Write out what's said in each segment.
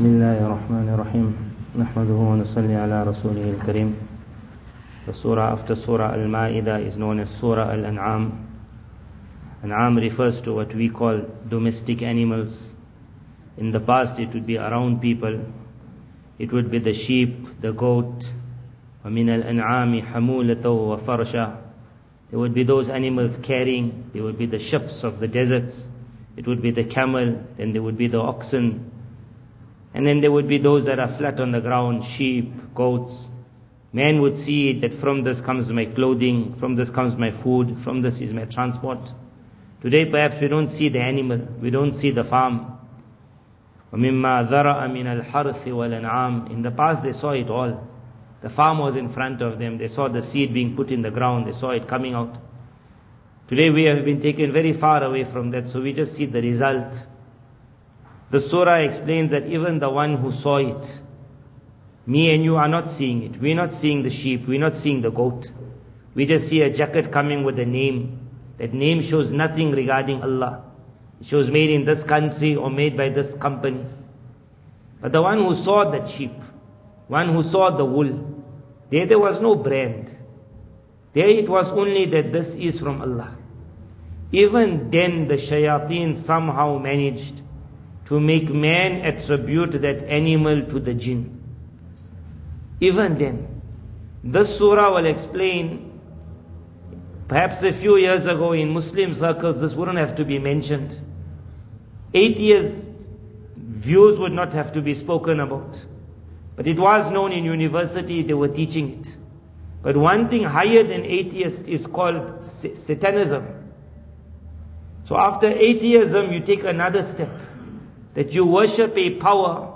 بسم الله الرحمن الرحيم نحمده ونصلي على رسوله الكريم The surah after Surah Al-Ma'idah is known as Surah Al-An'am. An'am refers to what we call domestic animals. In the past it would be around people. It would be the sheep, the goat. وَمِنَ الْأَنْعَامِ حَمُولَةً وَفَرْشًا There would be those animals carrying. There would be the ships of the deserts. It would be the camel. Then there would be the oxen. And then there would be those that are flat on the ground, sheep, goats. Man would see it that from this comes my clothing, from this comes my food, from this is my transport. Today perhaps we don't see the animal, we don't see the farm. وَمِمَّا ذَرَأَ مِنَ الْحَرْثِ وَالْأَنْعَامِ In the past they saw it all. The farm was in front of them, they saw the seed being put in the ground, they saw it coming out. Today we have been taken very far away from that, so we just see the result. The surah explains that even the one who saw it, me and you are not seeing it. We're not seeing the sheep. We're not seeing the goat. We just see a jacket coming with a name. That name shows nothing regarding Allah. It shows made in this country or made by this company. But the one who saw that sheep, one who saw the wool, there there was no brand. There it was only that this is from Allah. Even then the shayateen somehow managed to make man attribute that animal to the jinn. Even then, this surah will explain, perhaps a few years ago in Muslim circles, this wouldn't have to be mentioned. Atheist views would not have to be spoken about. But it was known in university, they were teaching it. But one thing higher than atheist is called satanism. So after atheism, you take another step. That you worship a power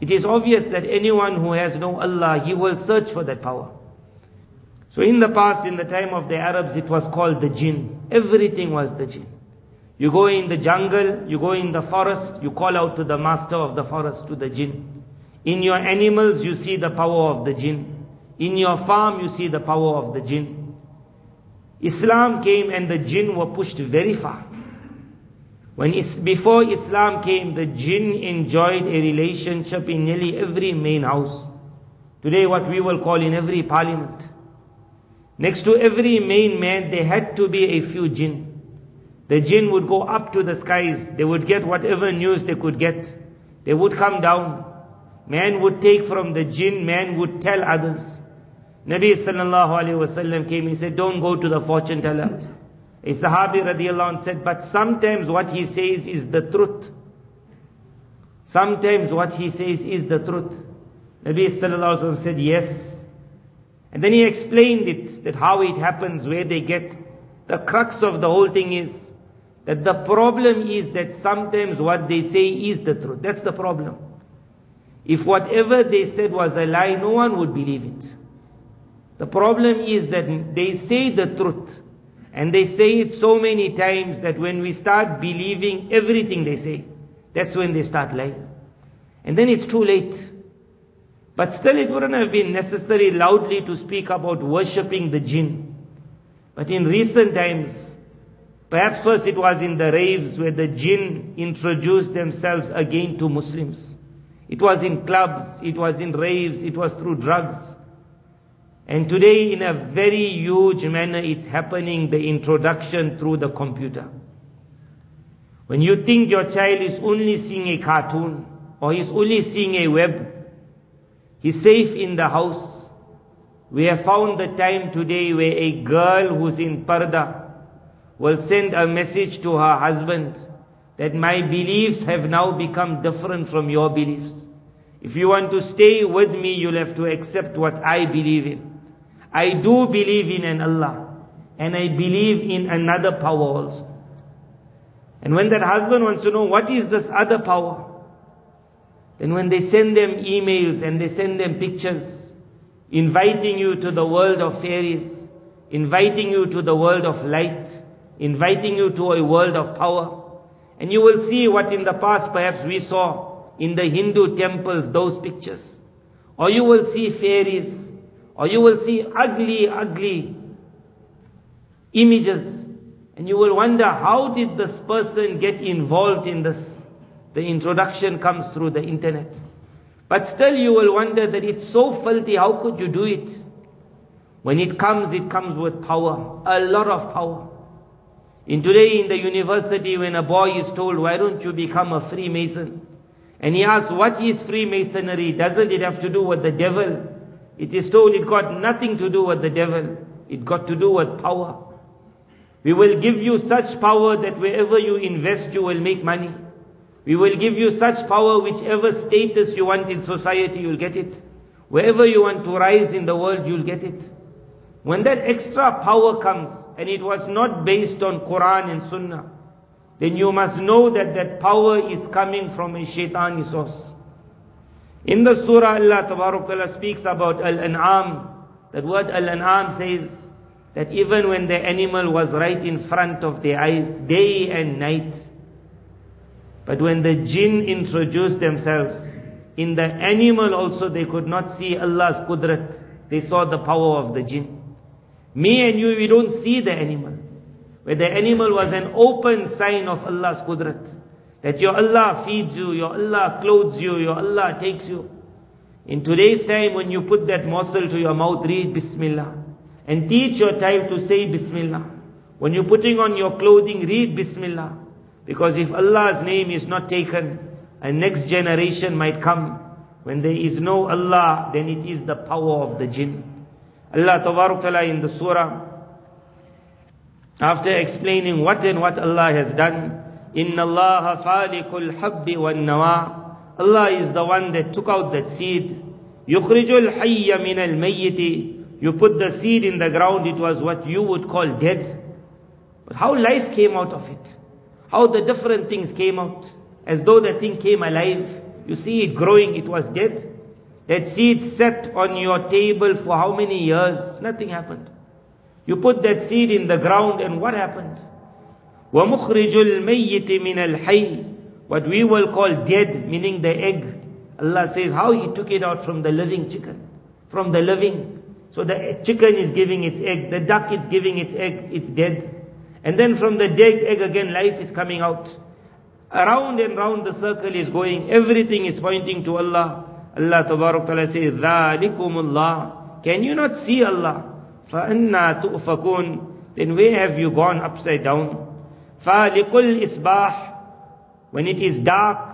it is obvious that anyone who has no Allah, he will search for that power. So in the past, in the time of the Arabs, it was called the jinn. Everything was the jinn. You go in the jungle, you go in the forest, you call out to the master of the forest, to the jinn. In your animals, you see the power of the jinn. In your farm, you see the power of the jinn. Islam came and the jinn were pushed very far. When before Islam came, the jinn enjoyed a relationship in nearly every main house. Today, what we will call in every parliament. Next to every main man, there had to be a few jinn. The jinn would go up to the skies. They would get whatever news they could get. They would come down. Man would take from the jinn, man would tell others. Nabi sallallahu alayhi wasallam came, he said, don't go to the fortune teller. A Sahabi radiallahu anh said, but sometimes what he says is the truth. Sometimes what he says is the truth. Nabi sallallahu alayhi wa said, yes. And then he explained it, that how it happens, where they get. The crux of the whole thing is that the problem is that sometimes what they say is the truth. That's the problem. If whatever they said was a lie, no one would believe it. The problem is that they say the truth. And they say it so many times that when we start believing everything they say, that's when they start lying. And then it's too late. But still it wouldn't have been necessary loudly to speak about worshipping the jinn. But in recent times, perhaps first it was in the raves where the jinn introduced themselves again to Muslims. It was in clubs, it was in raves, it was through drugs. And today in a very huge manner it's happening, the introduction through the computer. When you think your child is only seeing a cartoon or he's only seeing a web, he's safe in the house. We have found the time today where a girl who's in parda will send a message to her husband that my beliefs have now become different from your beliefs. If you want to stay with me, you'll have to accept what I believe in. I do believe in an Allah. And I believe in another power also. And when that husband wants to know what is this other power, then when they send them emails and they send them pictures, inviting you to the world of fairies, inviting you to the world of light, inviting you to a world of power, and you will see what in the past perhaps we saw in the Hindu temples, those pictures. Or you will see fairies, or you will see ugly, ugly images. And you will wonder, how did this person get involved in this? The introduction comes through the internet. But still you will wonder that it's so filthy, how could you do it? When it comes, it comes with power, a lot of power. In today in the university when a boy is told, why don't you become a Freemason? And he asks, what is Freemasonry? Doesn't it have to do with the devil? It is told it got nothing to do with the devil. It got to do with power. We will give you such power that wherever you invest, you will make money. We will give you such power, whichever status you want in society, you'll get it. Wherever you want to rise in the world, you'll get it. When that extra power comes, and it was not based on Quran and Sunnah, then you must know that that power is coming from a shaitani source. In the surah, Allah Ta'ala speaks about Al-An'am. That word Al-An'am says that even when the animal was right in front of their eyes, day and night, but when the jinn introduced themselves, in the animal also they could not see Allah's qudrat. They saw the power of the jinn. Me and you, we don't see the animal. Where the animal was an open sign of Allah's qudrat. That your Allah feeds you, your Allah clothes you, your Allah takes you. In today's time, when you put that morsel to your mouth, read Bismillah. And teach your child to say Bismillah. When you're putting on your clothing, read Bismillah. Because if Allah's name is not taken, a next generation might come. When there is no Allah, then it is the power of the jinn. Allah Ta'ala in the surah, after explaining what and what Allah has done, Inna Allah faliqul habbi wan nawa. Allah is the one that took out that seed. Yukhrijul hayya min al mayyiti. You put the seed in the ground, it was what you would call dead. But how life came out of it. How the different things came out. As though the thing came alive. You see it growing, it was dead. That seed sat on your table for how many years? Nothing happened. You put that seed in the ground and what happened? وَمُخْرِجُ الْمَيِّتِ مِنَ الْحَيِّ What we will call dead, meaning the egg. Allah says how He took it out from the living chicken. From the living. So the chicken is giving its egg, the duck is giving its egg, it's dead. And then from the dead egg again life is coming out. Around and round the circle is going, everything is pointing to Allah. Allah Ta'ala says, ذَلِكُمُ اللَّهِ Can you not see Allah? فَأَنَّا تُؤْفَكُونَ Then where have you gone upside down? فَالِقُ الْإِصْبَاحِ When it is dark,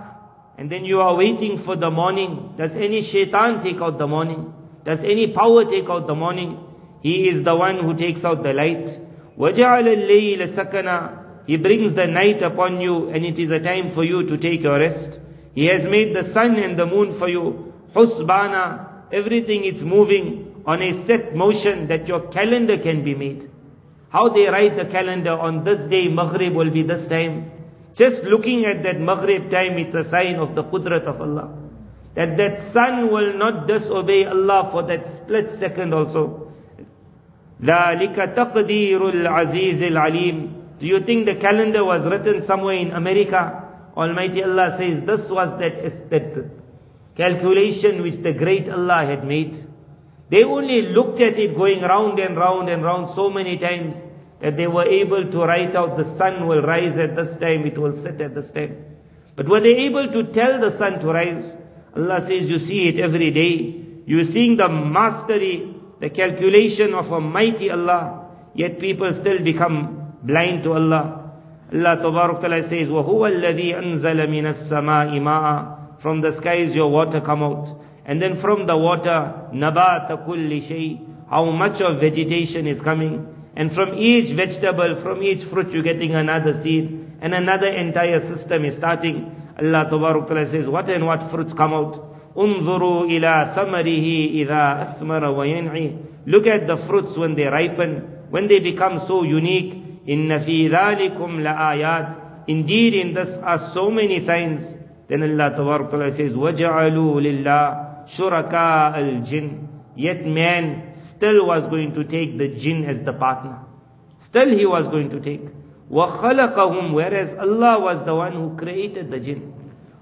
and then you are waiting for the morning, does any shaitan take out the morning? Does any power take out the morning? He is the one who takes out the light. وَجَعَلَ اللَّيْلَ سَكَنًا He brings the night upon you, and it is a time for you to take your rest. He has made the sun and the moon for you. Husbana, everything is moving on a set motion that your calendar can be made. How they write the calendar on this day, Maghrib will be this time. Just looking at that Maghrib time, it's a sign of the Qudrat of Allah. That that sun will not disobey Allah for that split second also. ذَلِكَ تَقْدِيرُ الْعَزِيزِ الْعَلِيمِ Do you think the calendar was written somewhere in America? Almighty Allah says this was that, that calculation which the great Allah had made. They only looked at it going round and round and round so many times that they were able to write out the sun will rise at this time, it will set at this time. But were they able to tell the sun to rise? Allah says you see it every day. You are seeing the mastery, the calculation of a mighty Allah, yet people still become blind to Allah. Allah Ta'ala says, وَهُوَ الَّذِي أَنزَلَ مِنَ السَّمَاءِ مَاءً From the skies your water come out. And then from the water, نَبَاتَ كُلِّ شَيْءٍ How much of vegetation is coming. And from each vegetable, from each fruit you're getting another seed. And another entire system is starting. Allah Ta'ala says, what and what fruits come out. انظروا إلى ثمره إذا أثمر وينعي Look at the fruits when they ripen, when they become so unique. إن في ذلكم لآيات Indeed in this are so many signs. Then Allah Ta'ala says, وَجَعَلُوا لِلَّهِ شُرَكَاءَ الْجِنِّ Yet man still was going to take the jinn as the partner. Still he was going to take. وَخَلَقَهُمْ Whereas Allah was the one who created the jinn.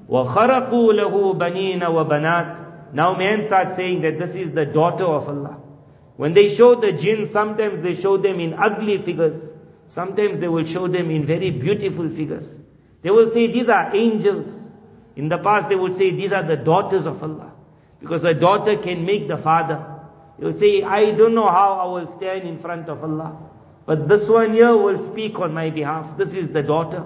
وَخَرَقُوا لَهُ بَنِينَ وَبَنَاتٍ Now man starts saying that this is the daughter of Allah. When they show the jinn, sometimes they show them in ugly figures. Sometimes they will show them in very beautiful figures. They will say, these are angels. In the past they would say these are the daughters of Allah. Because the daughter can make the father. They would say, I don't know how I will stand in front of Allah. But this one here will speak on my behalf. This is the daughter.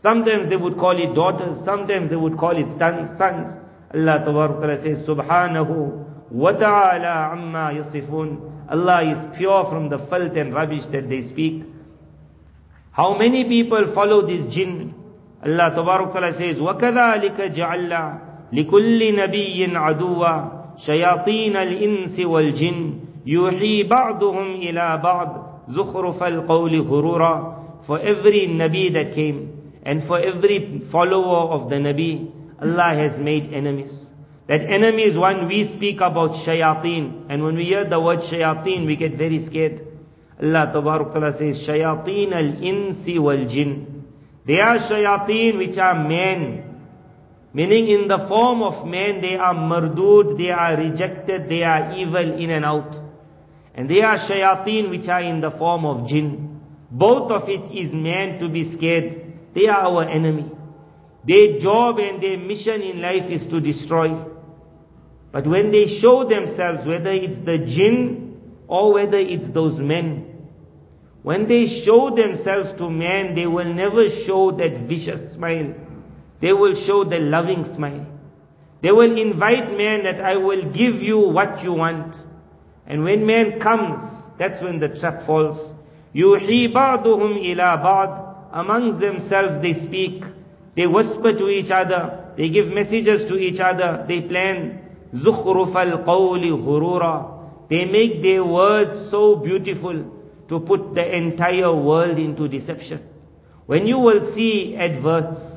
Sometimes they would call it daughters, sometimes they would call it sons. sons. Allah Ta'ala says, Subhanahu wa ta'ala amma yasifun. Allah is pure from the filth and rubbish that they speak. How many people follow this jinn? Allah Ta'ala says, وَكَذَلِكَ جَعَلْنَا لِكُلِّ نَبِيٍّ عَدُوًّا شَيَاطِينَ الْإِنسِ وَالْجِنِّ يُوحِي بَعْضُهُمْ إِلَى بَعْضٍ زُخْرُفَ الْقَوْلِ غُرُورًا For every Nabi that came, and for every follower of the Nabi, Allah has made enemies. That enemy is one we speak about shayateen. And when we hear the word shayateen, we get very scared. Allah Ta'ala says, shayateen al-insi wal-jinn. They are shayateen which are men. Meaning in the form of men, they are mardud, they are rejected, they are evil in and out. And they are shayateen which are in the form of jinn. Both of it is meant to be scared. They are our enemy. Their job and their mission in life is to destroy. But when they show themselves, whether it's the jinn or whether it's those men, when they show themselves to man, they will never show that vicious smile. They will show the loving smile. They will invite man that I will give you what you want. And when man comes, that's when the trap falls. يُوحِي بَعْضُهُمْ إِلَى بَعْضٍ amongst themselves they speak, they whisper to each other, they give messages to each other, they plan زُخْرُفَ الْقَوْلِ غُرُورًا They make their words so beautiful to put the entire world into deception. When you will see adverts,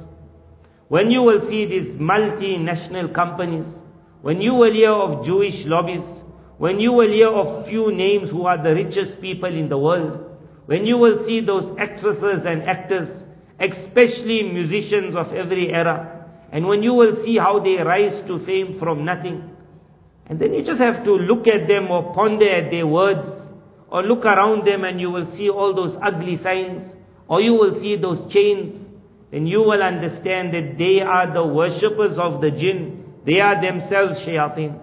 when you will see these multinational companies, when you will hear of Jewish lobbies, when you will hear of few names who are the richest people in the world, when you will see those actresses and actors, especially musicians of every era, and when you will see how they rise to fame from nothing, and then you just have to look at them or ponder at their words, or look around them and you will see all those ugly signs, or you will see those chains, then you will understand that they are the worshippers of the jinn. They are themselves shayateen.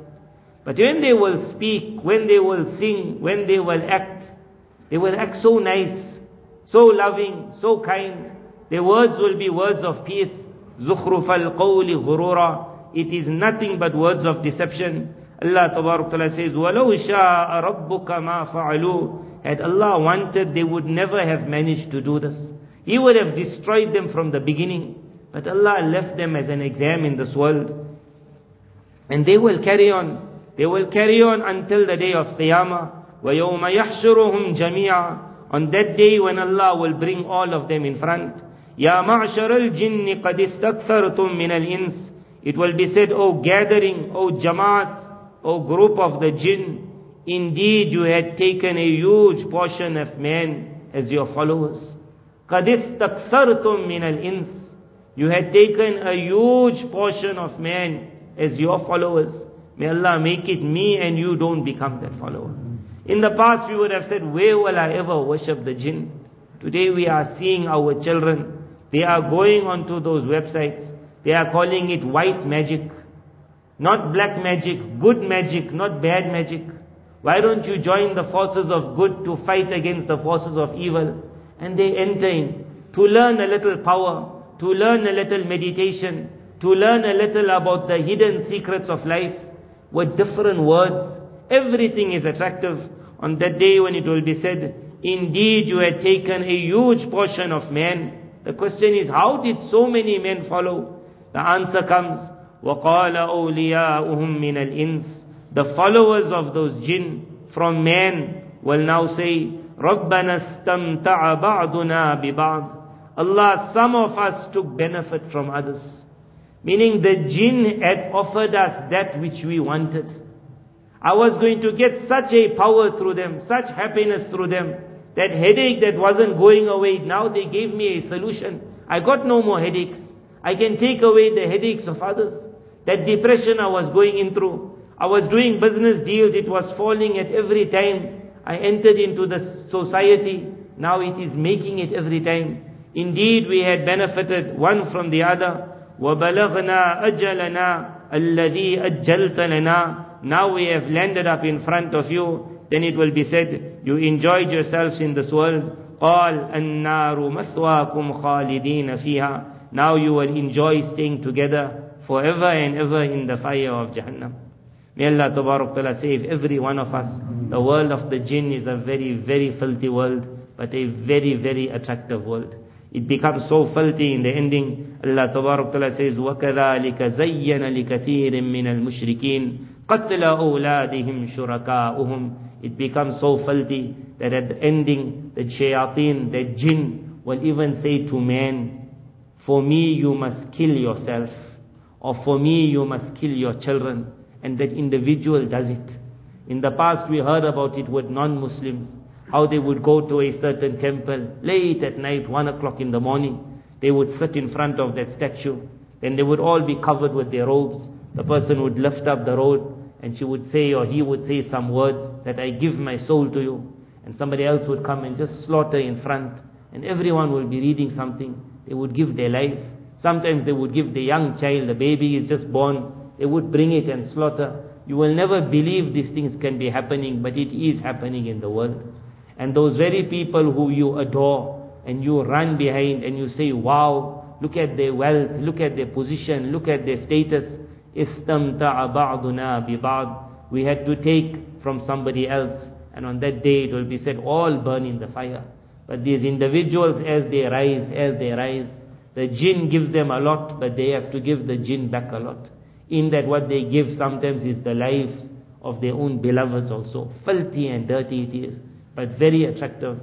But when they will speak, when they will sing, when they will act, they will act so nice, so loving, so kind. Their words will be words of peace. زُخْرُفَ الْقَوْلِ غُرُورًا It is nothing but words of deception. Allah Ta'ala says, وَلَوْ شَاءَ رَبُّكَ مَا فَعَلُوا Had Allah wanted, they would never have managed to do this. He would have destroyed them from the beginning. But Allah left them as an exam in this world. And they will carry on. They will carry on until the day of Qiyamah. وَيَوْمَ يَحْشُرُهُمْ جَمِيعًا On that day when Allah will bring all of them in front. يَا مَعْشَرَ الْجِنِّ قَدْ اسْتَكْثَرْتُم مِّنَ الْإِنسِ It will be said, O gathering, O jamaat, O group of the jinn, indeed you had taken a huge portion of men as your followers. قَدْ اسْتَكْثَرْتُم مِّنَ الْإِنسِ You had taken a huge portion of men as your followers. May Allah make it me and you don't become that follower. In the past we would have said, where will I ever worship the jinn? Today we are seeing our children. They are going onto those websites. They are calling it white magic. Not black magic, good magic, not bad magic. Why don't you join the forces of good to fight against the forces of evil? And they enter in to learn a little power, to learn a little meditation, to learn a little about the hidden secrets of life with different words. Everything is attractive on that day when it will be said, indeed you had taken a huge portion of men. The question is, how did so many men follow? The answer comes, وَقَالَ أَوْلِيَاؤُهُم مِّنَ الْإِنسِ The followers of those jinn from men will now say, رَبَّنَا اسْتَمْتَعَ بَعْضُنَا بِبَعْضٍ Allah, some of us took benefit from others. Meaning the jinn had offered us that which we wanted. I was going to get such a power through them, such happiness through them. That headache that wasn't going away, now they gave me a solution. I got no more headaches. I can take away the headaches of others. That depression I was going in through. I was doing business deals, it was falling at every time. I entered into the society. Now it is making it every time. Indeed, we had benefited one from the other. وبلغنا أجلنا الذي أجلت لنا Now we have landed up in front of you. Then it will be said, you enjoyed yourselves in this world. قال النار مثواكم خالدين فيها Now you will enjoy staying together forever and ever in the fire of Jahannam. May Allah Ta'ala save every one of us. The world of the jinn is a very, very filthy world, but a very, very attractive world. It becomes so filthy in the ending. Allah Ta'ala says, وَكَذَلِكَ زَيَّنَ لِكَثِيرٍ مِّنَ الْمُشْرِكِينَ قَتْلَ أَوْلَادِهِمْ شُرَكَاؤُهُمْ It becomes so filthy that at the ending, the shayateen, the jinn will even say to man, for me you must kill yourself, or for me you must kill your children. And that individual does it. In the past we heard about it with non-Muslims, how they would go to a certain temple late at night, one o'clock in the morning. They would sit in front of that statue. Then they would all be covered with their robes. The person would lift up the robe and she would say or he would say some words that I give my soul to you. And somebody else would come and just slaughter in front. And everyone will be reading something. They would give their life. Sometimes they would give the young child, the baby is just born. They would bring it and slaughter. You will never believe these things can be happening, but it is happening in the world. And those very people who you adore and you run behind and you say, wow, look at their wealth, look at their position, look at their status. Ba'duna bi We had to take from somebody else. And on that day it will be said, all burn in the fire. But these individuals, as they rise, as they rise, the jinn gives them a lot, but they have to give the jinn back a lot. In that what they give sometimes is the lives of their own beloveds also. Filthy and dirty it is, but very attractive.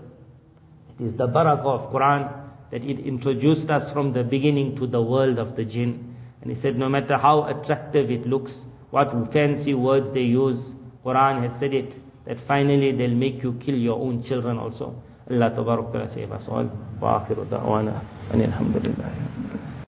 It is the barakah of Quran that it introduced us from the beginning to the world of the jinn. And he said no matter how attractive it looks, what fancy words they use, Quran has said it, that finally they'll make you kill your own children also. Allah Tabarak save us all. Wa akhiru da'wana. And alhamdulillah.